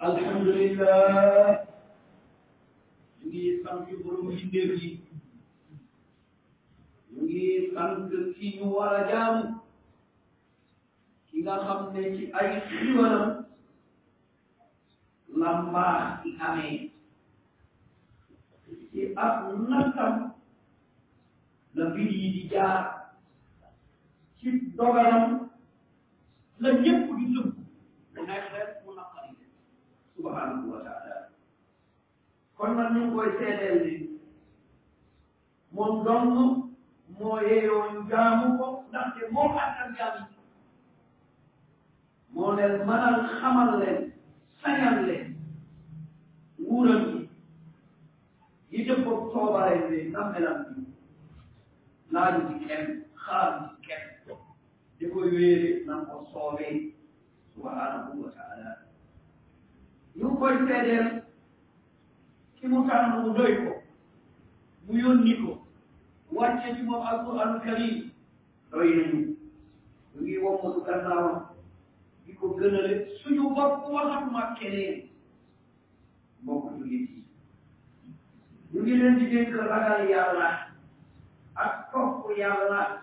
alhamdulillah ñu ngi sant borom mbindeef yi ñu ngi sant ki ñu war a jaamu ki nga xam ne ci ay xibaram la mbaax di amee ci ab nattam la mbir yi di jaar ci dogalam la ñëpp di lëbb mu neex leen mu naqari leen subhanahu wa taala kon nag ñu ngi koy seedeel ni moom dong moo yeeyoo ñu jaamu ko ndaxte moo àttan jaam yi moo leen mënal xamal leen sañal leen wuuram yi yi dëppoo toobaay bi nammelam bi laaju ci kenn xaar ci kenn di ko wéere na ko soobee subhanahu wa taala ñu ngi koy seedeel ki mu tànn mu doy ko mu yónni ko wàcce ci moom alquranu karim doy nañu ñu ngi wommatu gannaawam di ko gënale suñu bopp waxatuma keneen mbokk jullit yi ñu ngi leen di dénk ragal yàlla ak topp yàlla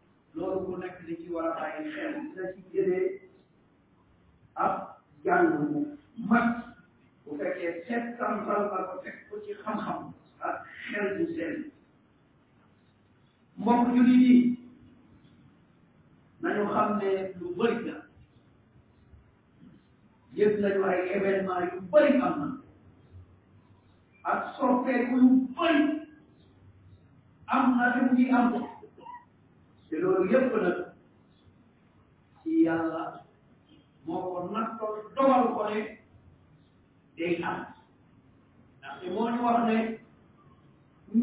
loolu ku nekk da ci war a bàyyi xel dina ci jëlee ab jàng bu mag bu fekkee seet santal la ko fekk ko ci xam-xam ak xel bu seen mbokk jullit yi nañu xam ne lu bëri la gis nañu ay événement yu bëri am na ak soppeeku yu bëri am na te mu ngi am te loolu yépp nag ci yàlla moo ko nattoo dogal ko ne day am ndaxte moo ñu wax ne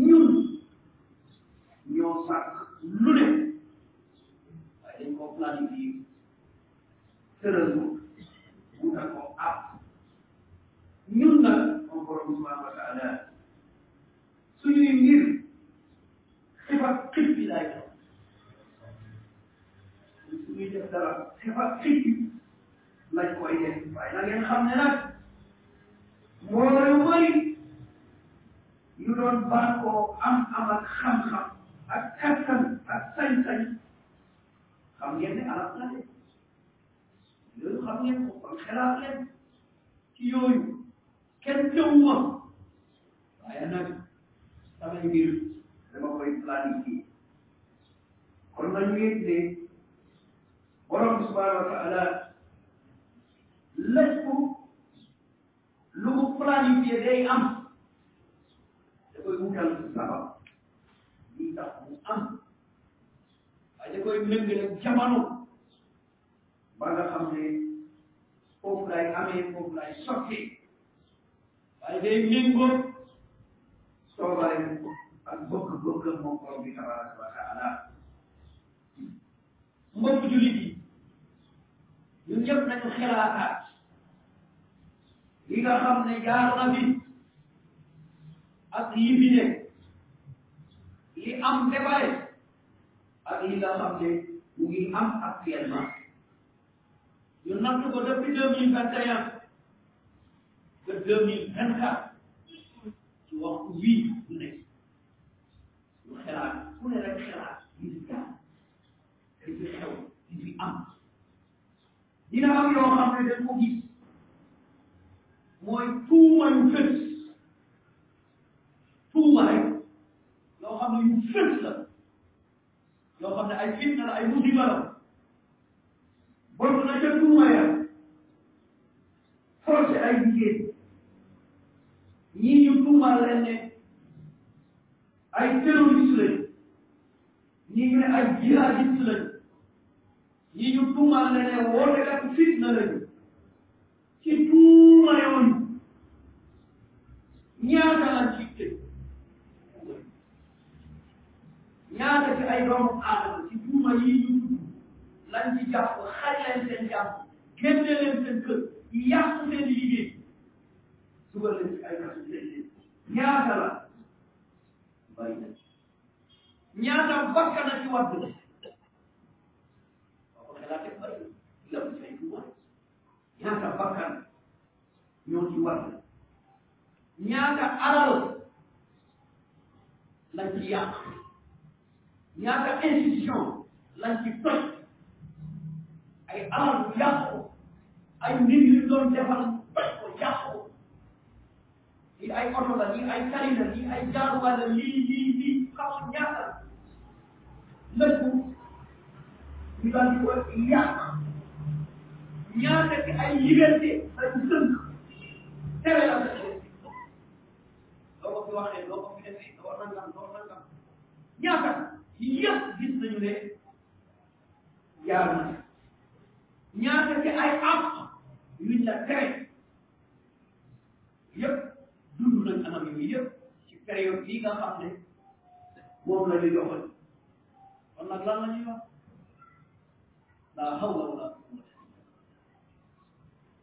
ñun ñoo sàkk lu ne waaye dañ ko planifié tëral ko wutal ko àpp ñun nag moom borom subhanahu wa taala suñuy mbir xibaar xib bi laay doon suñuy def dara xibaar xib bi lañ koy def waaye na ngeen xam ne nag mbooloo yu bëri yu doon baaxoo am am ak xam-xam ak kattan ak sañ-sañ xam ngeen ne arab na de loolu xam ngeen ko kon xelaat leen ci yooyu kenn tëwuma waaye nag samay mbir dama koy planifié kon man ngeen ne borom bi subhanahu wa taala lépp lu mu planifié day am da koy wutal sabab li tax mu am waaye da koy méngale ak jamono ba nga xam ne foofu lay amee foofu lay sotti waaye day méngoo soobare ak bokk bokk moom borom bi tabaraka wa taala mbokk jullit yi ñun ñëpp nañu xelaataat li nga xam ne jaar na fi ak yi fi ne li am te bare ak yi nga xam ne mu ngi am actuellement ñu natt ko depuis deux mille vingt et un ba deux mille vingt quatre ci waxtu wii bu nekk ñu xelaat ku ne rek xelaat li fi jaar li fi xew li fi am dina am yoo xam ne dañ ko gis mooy tuuma yu fës tuuma rek yoo xam ne yu fës la yoo xam ne ay fitna la ay musiba la bokk na ca tuuma ya forcé ay jigéen ñii ñu tuumaal leen ne ay terroriste lañ ñii ñu ne ay jihadiste lañ ñii ñu tuumaal leen ne woote ak fitna lañ ci tuuma yooyu ñaata la ci tëj ñaata ci ay doomu aadama ci tuuma yi ñu tudd lañ ci jàpp xaj leen seen jàpp génne leen seen kër yàq seen liggéey dugal leen ci ay kasu leen leen ñaata la bari na ñaata bakka na ci wadd ñaata bakkan ñoo ci war ñaata alal lañ ci yàq ñaata institution lañ ci toj ay alal bu yàqu ay nit yu doon defal toj ko yàqu lii ay oto la lii ay tali la lii ay jaaruwaay la lii lii lii xamu ñaata lépp ñu daal di ko yàq ñaata ci ay liberté ay sënk tere la la doo ko fi waxee doo ko fi defee doo nangam doo nangam ñaata yëpp gis nañu ne jaar na ñaata ci ay àq yuñ la tere yëpp dund nañ anam yooyu yëpp ci période bii nga xam ne moom la ñu doxal kon nag lan la ñuy wax laa hawla wala quwwata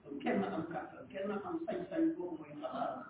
kon kenn am kàttan kenn am sañ-sañ boobu mooy xalaat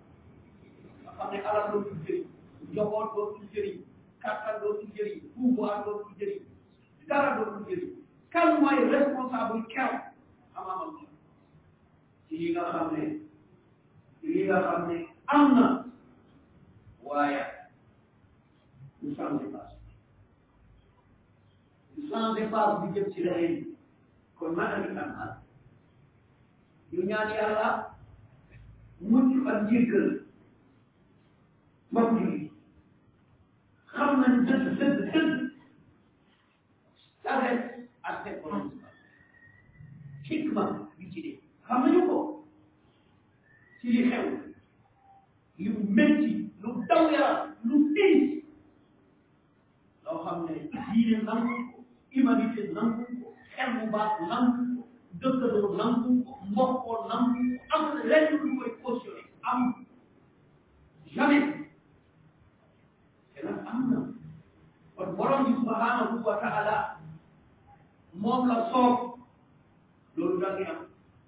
nga xam ne alal dootul jëriñ njaboot dootul jëriñ kàttan dootul jëriñ pouvoir dootul jëriñ dara dootul jëriñ kan mooy responsable kew amamal ko ci yi nga xam ne yi nga xam ne am na waaye ñu sàmm sans dépense bi jëm ci leneen kon ma ami am am ñu ñaan yàlla mucc fan njëkkal mbokk yi xam nañ dëgg dëgg dëgg saret ak seen borom suba xikma bi ci dee xam nañu ko ci li xew li mu métti lu daw yaram lu tiis loo xam ne diine nangu ko humanité nangu ko xel bu baax nangu ko dëkkandoo nangu ko mbokkoo nangu ko am lenn lu koy cautionné am jamais te nag am na kon borom bi subhanahu wa taala moom la soob loolu da ngay am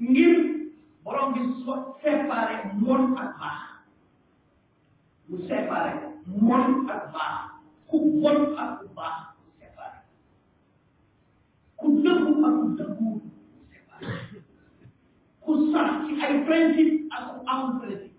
ngir borom bi so séparé moon ak baax mu séparé moon ak baax ku bon ak ku baax mu séparé ku dëggu ak ku dëggu mu séparé ku sax ci ay principe ak ku amul principe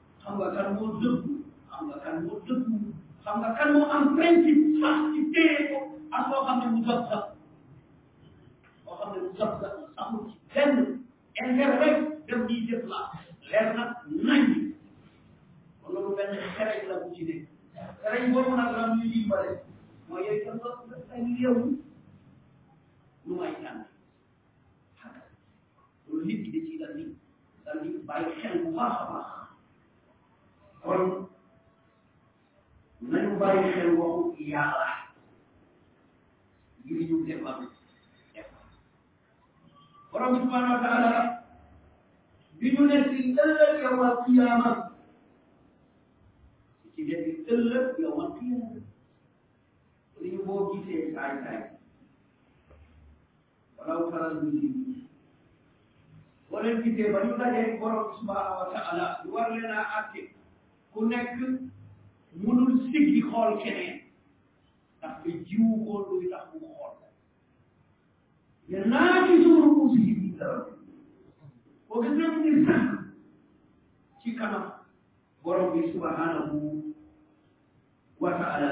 xam nga kan moo dëgg xam nga kan moo dëgg xam nga kan moo am principe sax ci téye ko ak loo xam ne mu jot sax loo xam ne mu jot sax amul ci benn intérêt rek dem di jëf la leer na nañ kon loolu benn xereñ la bu ci nekk xereñ boobu nag la ñuy dimbale mooy yooyu tam nga ay yow lu may tànn loolu nit ki da ciy dal di dal di bàyyi xel bu baax a baax kon nañu bàyyi xel waxu yàlla ngir ñu defar borom bi subhanahu wa taala bi ñu nekk ci ëllëg yawmal qiyaama ci nekk ci ëllëg yawmal qiyaama li ñu boo gisee saay saay walaw taral mujrimin boo leen gisee ba ñu dajee borom bi subhanahu wa taala ñu war leen a àtte ku nekk munul siggi xool keneen ndax te jiwu ko luy tax mu xool ne naa ci suuru uus yi di dara boo gis ne mu ngi sax ci kanam borom bi subhanahu wa taala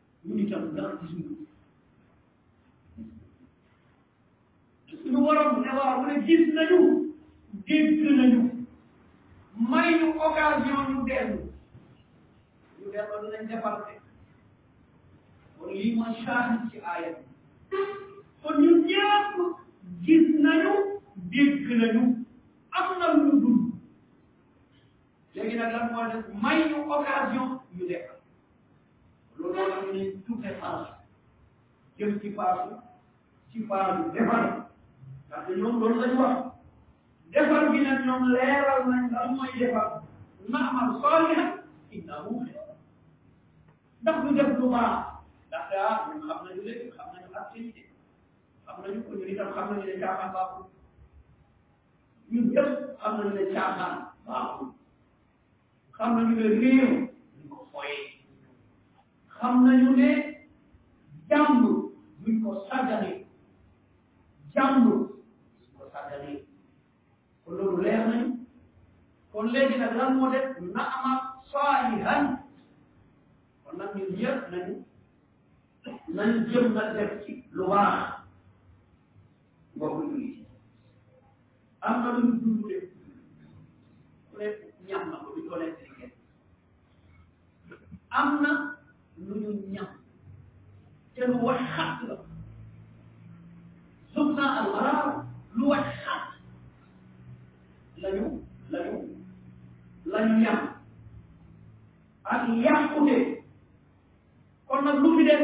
ñun itam dara ci suñu suñu waroon ne waaw mu ne gis nañu dégg nañu may ñu occasion ñu dellu ñu delloo dinañ defar de kon lii ma chaahi ci aaya bi kon ñun ñëpp gis nañu dégg nañu am na lu ñu dund léegi nag lan moo def may ñu occasion ñu defar loolu moo tax ni toute dépense jëm ci paasu ci paasu defar parce que ñoom loolu lañu wax defar bi nag ñoom leeral nañ lan mooy defar na amal saalihan innahu ndax du def lu baax ndax ah ñun xam nañu léegi xam nañu activité xam nañu ko ñun itam xam nañu ne caaxaan baaxul ñun ñëpp xam nañu ne caaxaan baaxul xam nañu ne réew duñ ko foye xam nañu ne jàmm duñ ko sàggane jàmm duñ ko sàggane kon loolu leer nañ kon léegi nag lan moo def na amaat saalihan kon nag ñun ñëpp nañu nañu jëm nag def ci lu baax mbokk jullit yi am na lu ñu dund de ku ne ñam na ko duñ ko lekk di kenn am na lu ñu ñam te lu wax xat la sum naa al maraar lu wax xat lañu lañu lañu ñam ak yàqute kon nag lu fi def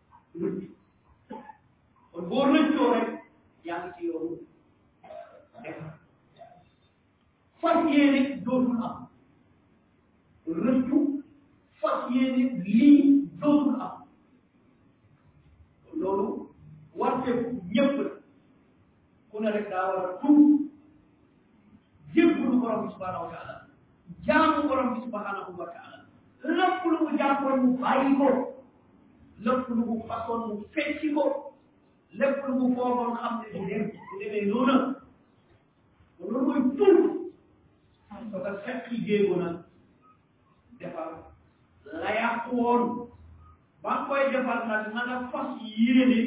rëccu kon boo rëccoo rek yaa ngi ci yoonu def fas yéene dootul am rëccu fas yéene lii dootul am loolu warte ñëpp la ku ne rek daa war a tuub jébbalu borom bi subhanahu wa taala jaamu borom bi subhanahu wa taala lépp lu mu jàppoon mu bàyyi ko lépp lu mu fasoon mu fecci ko lépp lu mu foogoon xam ne du dem du demee noonu loolu mooy tuub soo ko fekk jéego nag defar la yàqu woon ba koy defar nag na nga fas yéene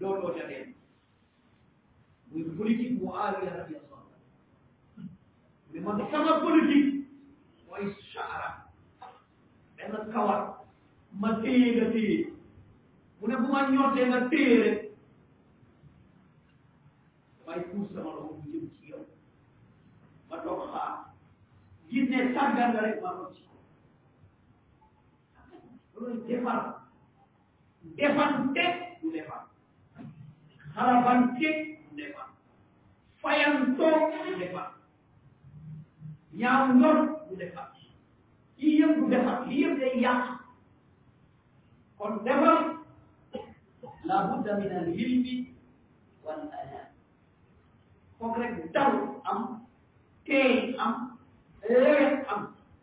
dootoo ca dem muy politique mu Muawiya radiyallahu anhu mais man sama politique mooy saara benn kawar ma téye nga téye mu ne bu ma ñortee nga téye rek damay puus sama loxo mu jëm ci yow ma toog xaar gis ne sàggan nga rek ma rocc loolu defar defante du defar xarabante du defar fayantoo du defar ñaaw ñor du defar lii yëpp du defar lii yëpp day yàq kon defar la budda min al hilmi wal adab foog rek dal am teey am lewet am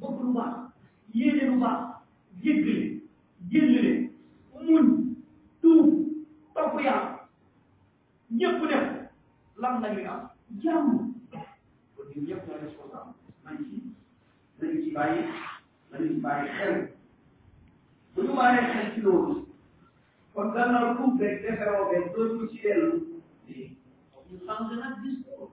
bëgg lu baax yéene lu baax jéggale jéllale muñ tuub topp yàlla ñëpp def lan la ñuy am jàmm kon ñun ñëpp ñooy responsable nañ ci nañ ci bàyyi nañ ci bàyyi xel bu ñu bàyyee xel ci loolu kon gannaaw tuub beeg defaroo beeg dootu ci dellu ñu sànq nag discours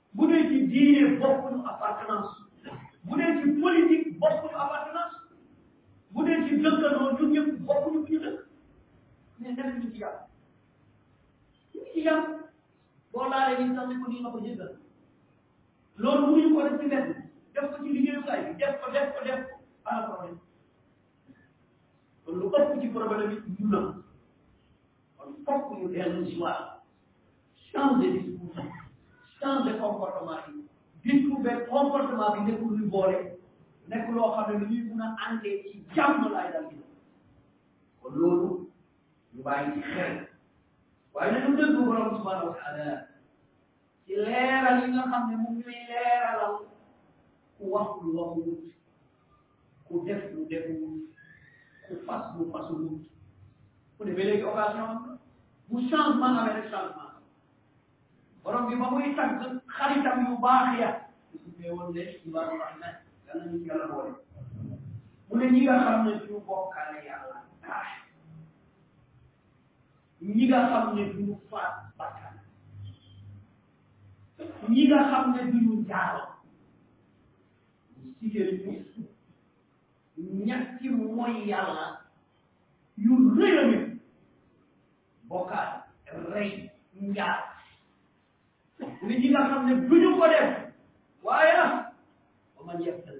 bu dee ci diine bokkuñu appartenance bu dee ci politique bokkuñu appartenance bu dee ci dëkkandoo ñun ñëpp bokkuñu fi ñu dëkk mais nekk ñu ci yàq ñu ci yàq boo laalee ni sax ne ko nii nga ko jéggal loolu mënuñu ko def ci benn def ko ci liggéeyukaay bi def ko def ko def ko ala problème kon lu ëpp ci problème bi ñu na kon fokk ñu dellu si waat changer discours changer comportement yi discours beeg comportement bi nekkul luy boole nekk loo xam ne lu ñuy mun a àndee ci jàmm laay dal di kon loolu ñu bàyyi ci xel waaye nañu dëgg borom subhanahu wa taala ci leeral yi nga xam ne mu ñuy leeralal ku wax lu waxuwut ku def lu defuwut ku fas lu fasuwut ku ne ba léegi occasion am na bu changement amee rek changement borom bi ba muy tagg xaritam yu baax ya ñu tuddee woon ne ibaadu rahman yàlla ñu yàlla boole mu ne ñi nga xam ne ñu bokkaale yàlla dara ñi nga xam ne duñu faat bakkan ñi nga xam ne duñu jaaro bu sigéen ñu ñetti mooy yàlla yu rëyami bokkaat rey njaar ne ñi nga xam ne duñu ko def waaye nag ba man yeftal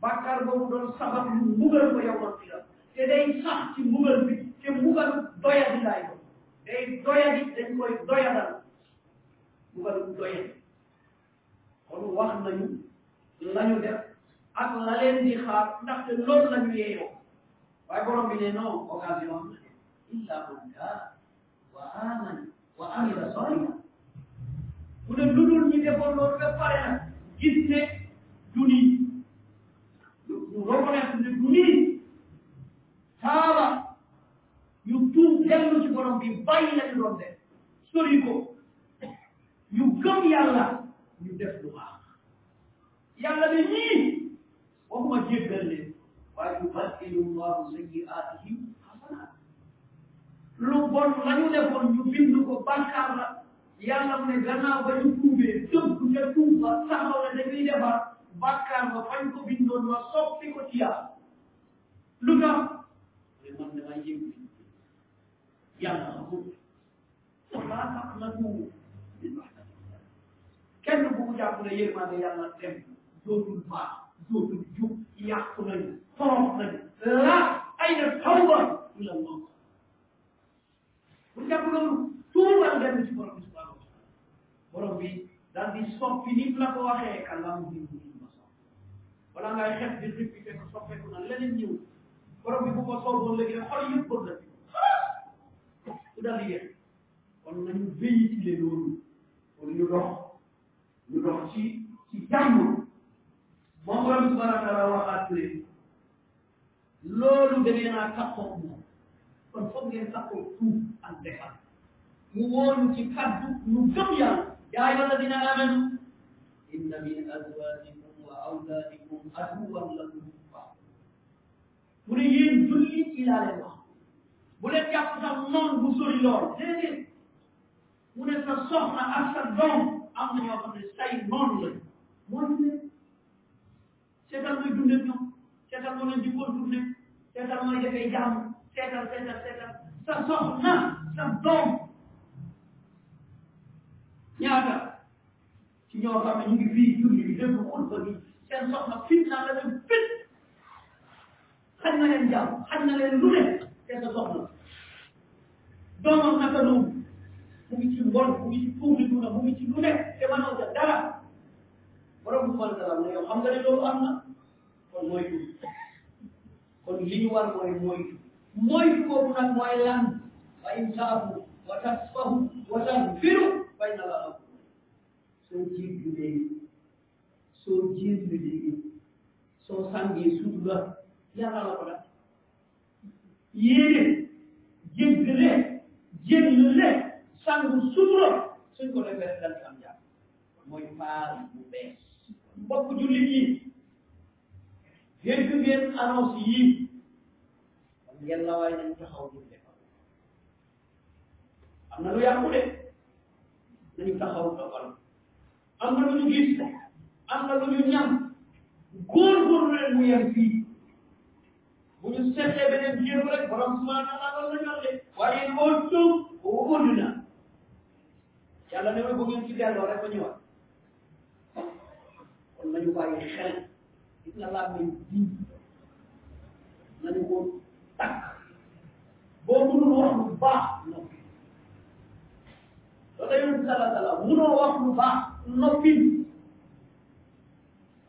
bàkkaar boobu doon sabab ñu mbugal ko yowmal qiyaam te day sax ci mbugal bi te mbugal doyadi laay doon day doyadi dañ koy doyadal mbugal bu doyadi kon wax nañu lañu def ak la leen di xaar ndaxte loolu lañu yeeyoo waaye borom bi ne non occasion am na illa man daa wa aman wa amila salihan mu ne lu dul ñi defoon loolu ba pare nag gis ne du nii ñu reconnaître ne du nii taaba ñu tuub dellu ci borom bi bàyyi la ñu doon def sori ko ñu gëm yàlla ñu def lu baax yàlla ne ñii waxuma jéggal leen waaye yu baddilu llahu sayyi'aatihim hasanaat lu bon la ñu defoon ñu bind ko bàkkaar la yàlla mu ne gannaaw ba ñu tuubee dëgg ca tuub ba taxaw ne dañuy defar bàkkaar ba fañ ko bindoon ma soppi ko ci yàlla lu tax mais man damay yëg yàlla xamul wala taqnatu min rahmatillah kenn bu ko jàpp ne yërmande yàlla dem dootul baax dootul jub yàqu nañu torof nañu la ay na tawba ila allah bu jàpp loolu tuubal dem ci borom bi subhanahu wa taala borom bi daal di soppi nit la ko waxee kàllaama bi mu ngi ma soppi wala ngay xeex di rëb bi fekk soppeeku na leneen ñëw borom bi bu ko sooboon léegi rek xol yëpp bëgg na ci su daal di yéex kon nañu béy ci leen loolu kon ñu dox ñu dox ci ci jàmm moom borom bi subhanahu wa taala waxaat ne loolu da ngeen a taxaw moom kon foog ngeen taxaw tuub ak defar mu woonu ci kaddu ñu gëm yàlla yaa ayyuha alladina amanu inna min azwajikum wa awladikum aduwan lakum mu ne yéen jullit yi laa leen wax bu leen jàpp sax noon bu sori lool déedéet mu ne sa soxna ak sa doom am na ñoo xam ne say noonu lañ moo ñu ne seetal mooy dundee ñoom seetal moo leen di contourné seetal mooy defee jàmm seetal seetal seetal sa soxna sa doom ñaata ci ñoo xam ne ñu ngi fii julli bi dégg xutba bi seen soxna fit naa la dem fit xaj na leen jàmm xaj na leen lu ne te sa soxna doomam naka noonu mu ngi ci mbon mu ngi ci tuubi tuuna mu ngi ci lu ne te mënoo ca dara borom bu mën dara mu ne yow xam nga ne loolu am na kon mooy tuub kon li ñu war mooy mooy tuub mooy tuub boobu nag mooy lan fa in taabu wa tasfahu wa tanfiru fa inna la am soo jéggalee soo jénnalee soo sàngee suuf la yàlla la ko def yéene jéggale jénnale sàngu suuf la suñ ko defee rek dal am jàmm mooy phase bu bees mbokk jullit yi dégg ngeen annonce yii kon ngeen la waay nañ taxaw ñu defal am na lu yàqu de nañu taxaw dogal am na lu ñu gis am na lu ñu ñam góorgóorlu leen mu yem fii bu ñu seetlee beneen jéem rek borom subhanahu wa taala la ñu wax de waaye boo tuub wóor na yàlla ne ma bu ngeen ci delloo rek ba ñëwaat kon nañu bàyyi xel gis nga laaj nañ ji nañu ko tàkk boo mënul wax lu baax noppi loolu yonent bi sala sala mënoo wax lu baax noppi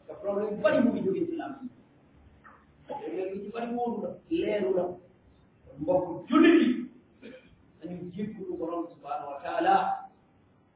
te problème yu bari mu ngi jógee ci laaj léeg-léeg lu ci bari wóoru la leeru la mbokk jullit yi dañu jéggalu borom subhanahu wa taala